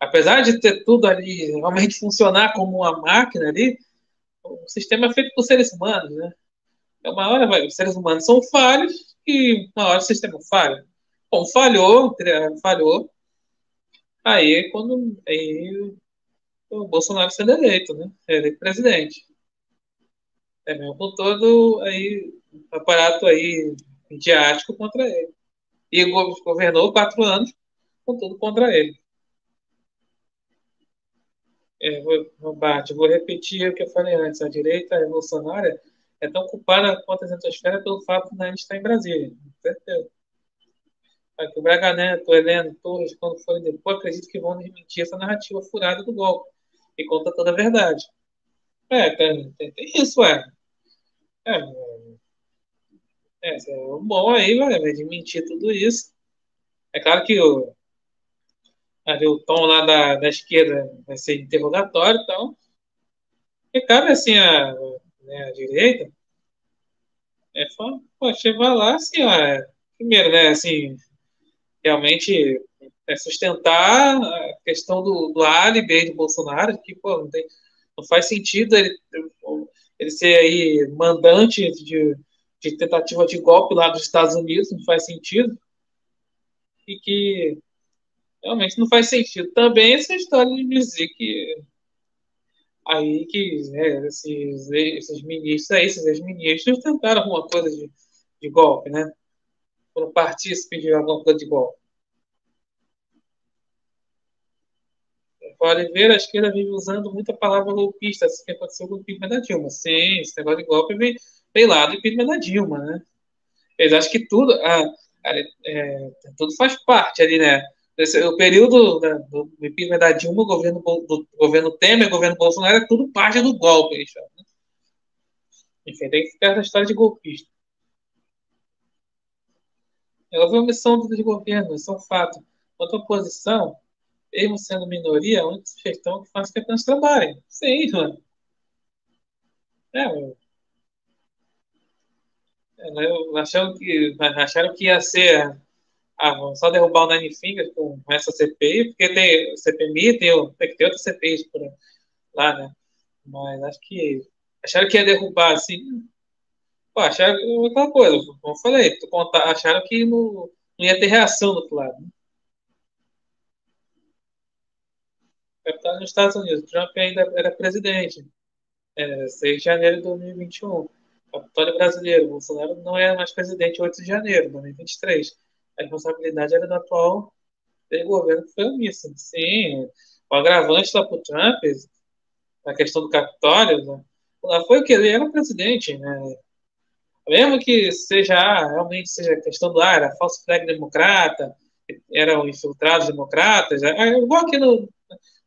Apesar de ter tudo ali realmente funcionar como uma máquina ali, o sistema é feito por seres humanos, né? Então, uma hora vai, os seres humanos são falhos e uma hora o sistema falha. Bom, falhou, falhou. Aí quando aí, o Bolsonaro sendo eleito, né? Eleito presidente. É mesmo com todo aí aparato aí midiático contra ele. E governou quatro anos com tudo contra ele. É, vou, repetir o que eu falei antes. A direita revolucionária é tão culpada quanto a exantosfera pelo fato de a gente estar em Brasília. Certeza. O Braga Neto, Helena, Torres, quando forem depois, acredito que vão desmentir essa narrativa furada do golpe e conta toda a verdade. É, tem, tem, tem isso, é. É, é, é bom aí, vai desmentir tudo isso. É claro que o, ali, o tom lá da, da esquerda vai ser interrogatório e tal. E cabe assim a, né, a direita. É, pode vai lá assim, ó, é, primeiro, né, assim, realmente é sustentar a questão do, do álibi do Bolsonaro, que, pô, não, tem, não faz sentido ele, ele ser aí mandante de, de tentativa de golpe lá dos Estados Unidos, não faz sentido. E que realmente não faz sentido. Também essa história de dizer que aí que né, esses, esses ministros aí, esses ex-ministros tentaram alguma coisa de, de golpe, né? Foram partícipes de alguma coisa de golpe. Pode ver, a esquerda vive usando muita palavra golpista, assim que aconteceu com o impeachment da Dilma. Sim, esse negócio de golpe vem, vem lá do impeachment da Dilma, né? Eles acham que tudo, ah, é, tudo faz parte ali, né? Esse, o período né, do impeachment da Dilma, governo, do governo Temer, governo Bolsonaro, é tudo parte do golpe, eles falam, né? Enfim, tem que ficar essa história de golpista. Ela foi uma missão do governo, isso é um fato. À oposição, mesmo sendo minoria, a única sugestão que faz que apenas trabalhem. Sim, mano. É, é, acharam que, acharam que ia ser ah, só derrubar o Nine Fingers com essa CPI, porque tem CPMI, tem, tem que ter outras CPIs por lá, né? Mas acho que acharam que ia derrubar assim. Pô, acharam outra coisa, como eu falei, acharam que não, não ia ter reação do outro lado. Né? Capitão nos Estados Unidos, Trump ainda era presidente. É, 6 de janeiro de 2021. Capitólio brasileiro, Bolsonaro não é mais presidente 8 de janeiro de 2023 a responsabilidade era do atual governo que foi omisso. Sim, o agravante lá para o Trump, a questão do Capitólio, né? lá foi que ele era presidente, né? Mesmo que seja ah, realmente seja questão do ar, era falso flag democrata, eram infiltrados democratas, é, é igual aqui no,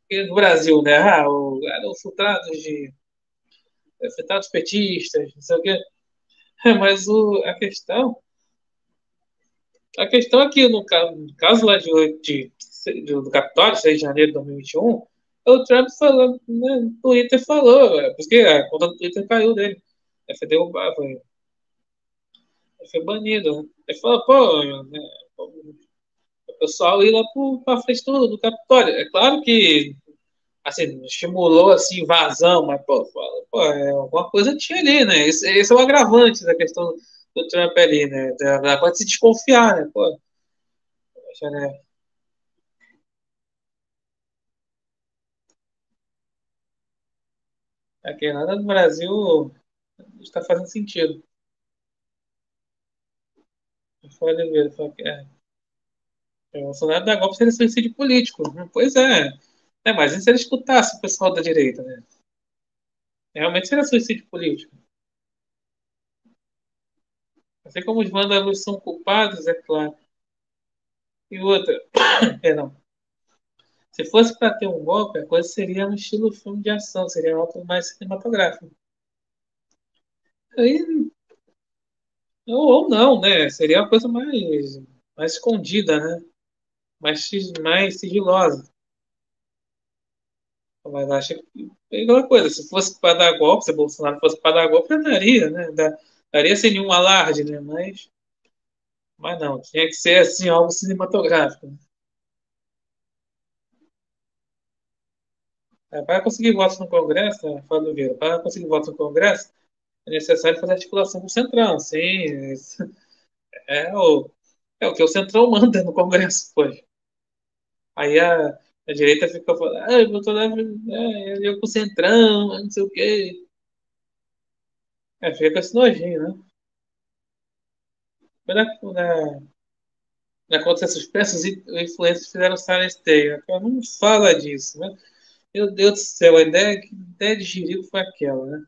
aqui no Brasil, né? Ah, o, eram infiltrados de infiltrados petistas, não sei o quê. Mas o, a questão a questão é que, no no caso lá de, de, de, do Capitólio, 6 de janeiro de 2021, o Trump falou, né, no Twitter falou, é, porque a conta do Twitter caiu dele. Ele foi derrubado, foi, foi banido. Né? Ele falou, pô, né, pessoal ir lá para frente do, do Capitólio. É claro que assim, estimulou assim, vazão, mas pô, pô é, alguma coisa tinha ali, né? Esse, esse é o agravante da questão do Trump ali, né? Ela pode se desconfiar, né? Pô, poxa, né? Aqui nada no Brasil está fazendo sentido. Foi Oliveira, foi, é. O Bolsonaro dá golpe seria suicídio político. Pois é. É, mas e se ele escutasse o pessoal da direita, né? Realmente seria suicídio político. Assim como os vândalos são culpados, é claro. E outra, perdão. Se fosse para ter um golpe, a coisa seria no estilo filme de ação, seria algo mais cinematográfico. Aí, ou, ou não, né? Seria uma coisa mais, mais escondida, né? Mais, mais sigilosa. Mas acho que é aquela coisa, se fosse para dar golpe, se Bolsonaro fosse para dar golpe, daria, né? Daria sem nenhum alarde, né? Mas, mas não, tinha que ser assim, algo cinematográfico. Né? É, para conseguir votos no Congresso, né, Fábio Vieira, para conseguir votos no Congresso, é necessário fazer articulação com o Centrão, sim. É o, é o que o Centrão manda no Congresso hoje. Aí a, a direita fica falando, ah, eu tô é, eu com Centrão, não sei o quê. É, fica com esse nojinho, né? Na, na, na conta essas peças, influências fizeram Silent Day. Não fala disso, né? Meu Deus do céu, a ideia, que ideia de Jerico foi aquela, né?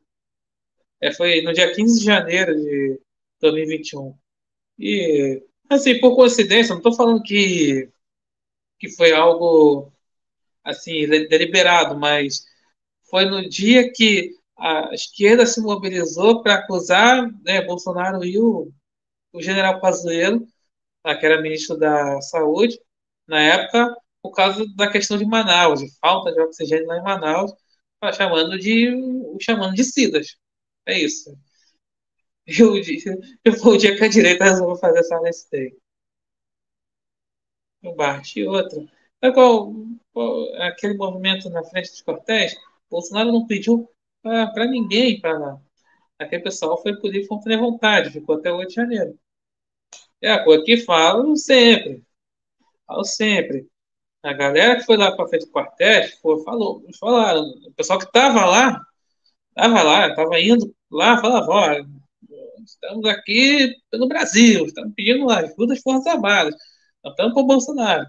É, foi no dia 15 de janeiro de 2021. E, assim, por coincidência, não estou falando que, que foi algo, assim, deliberado, mas foi no dia que a esquerda se mobilizou para acusar né, Bolsonaro e o, o general Pazuello, tá, que era ministro da Saúde, na época, por causa da questão de Manaus, de falta de oxigênio lá em Manaus, chamando de, chamando de SIDAS. É isso. E o dia, o dia que a direita resolveu fazer essa lei. Um Bart e outra. É qual, aquele movimento na frente dos quartéis, Bolsonaro não pediu para ninguém para lá. Aquele pessoal foi por livre vontade, ficou até 8 de janeiro. É a coisa que falam sempre. Falo sempre. A galera que foi lá para frente do quartel, foi, falou, falaram, o pessoal que estava lá, estava lá, estava indo lá, falava, ó, estamos aqui pelo Brasil, estamos pedindo ajuda às Forças Armadas, estamos para o Bolsonaro.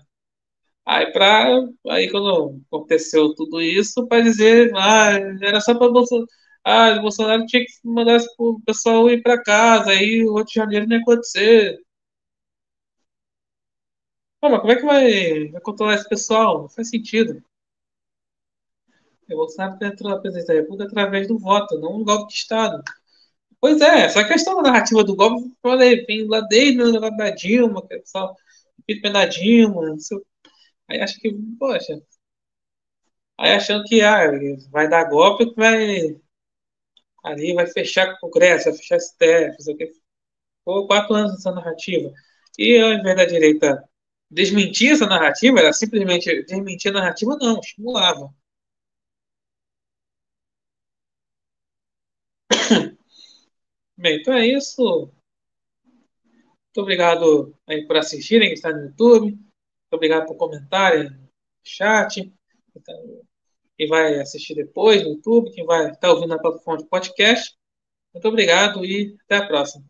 Aí, pra, aí quando aconteceu tudo isso, para dizer, ah, era só para Bolsonaro, ah, o Bolsonaro tinha que mandar o pessoal ir para casa, aí o 8 de janeiro não ia acontecer. Pô, mas como é que vai, vai controlar esse pessoal? Não faz sentido. O Bolsonaro entrou na presidência da República através do voto, não um golpe de Estado. Pois é, essa questão da narrativa do golpe, falei, vem lá desde o negócio da Dilma, que é só da Dilma, aí acho que, poxa, aí achando que ah, vai dar golpe, vai ali vai fechar o Congresso, vai fechar STF, sei o que. Pô, quatro anos nessa narrativa. E ao invés da direita desmentir essa narrativa, era simplesmente desmentir a narrativa, não, estimulava. Bem, então é isso. Muito obrigado aí por assistirem, que está no YouTube. Muito obrigado por comentarem no chat. Então, quem vai assistir depois no YouTube, quem vai estar ouvindo na plataforma de podcast. Muito obrigado e até a próxima.